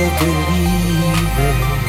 I believe it.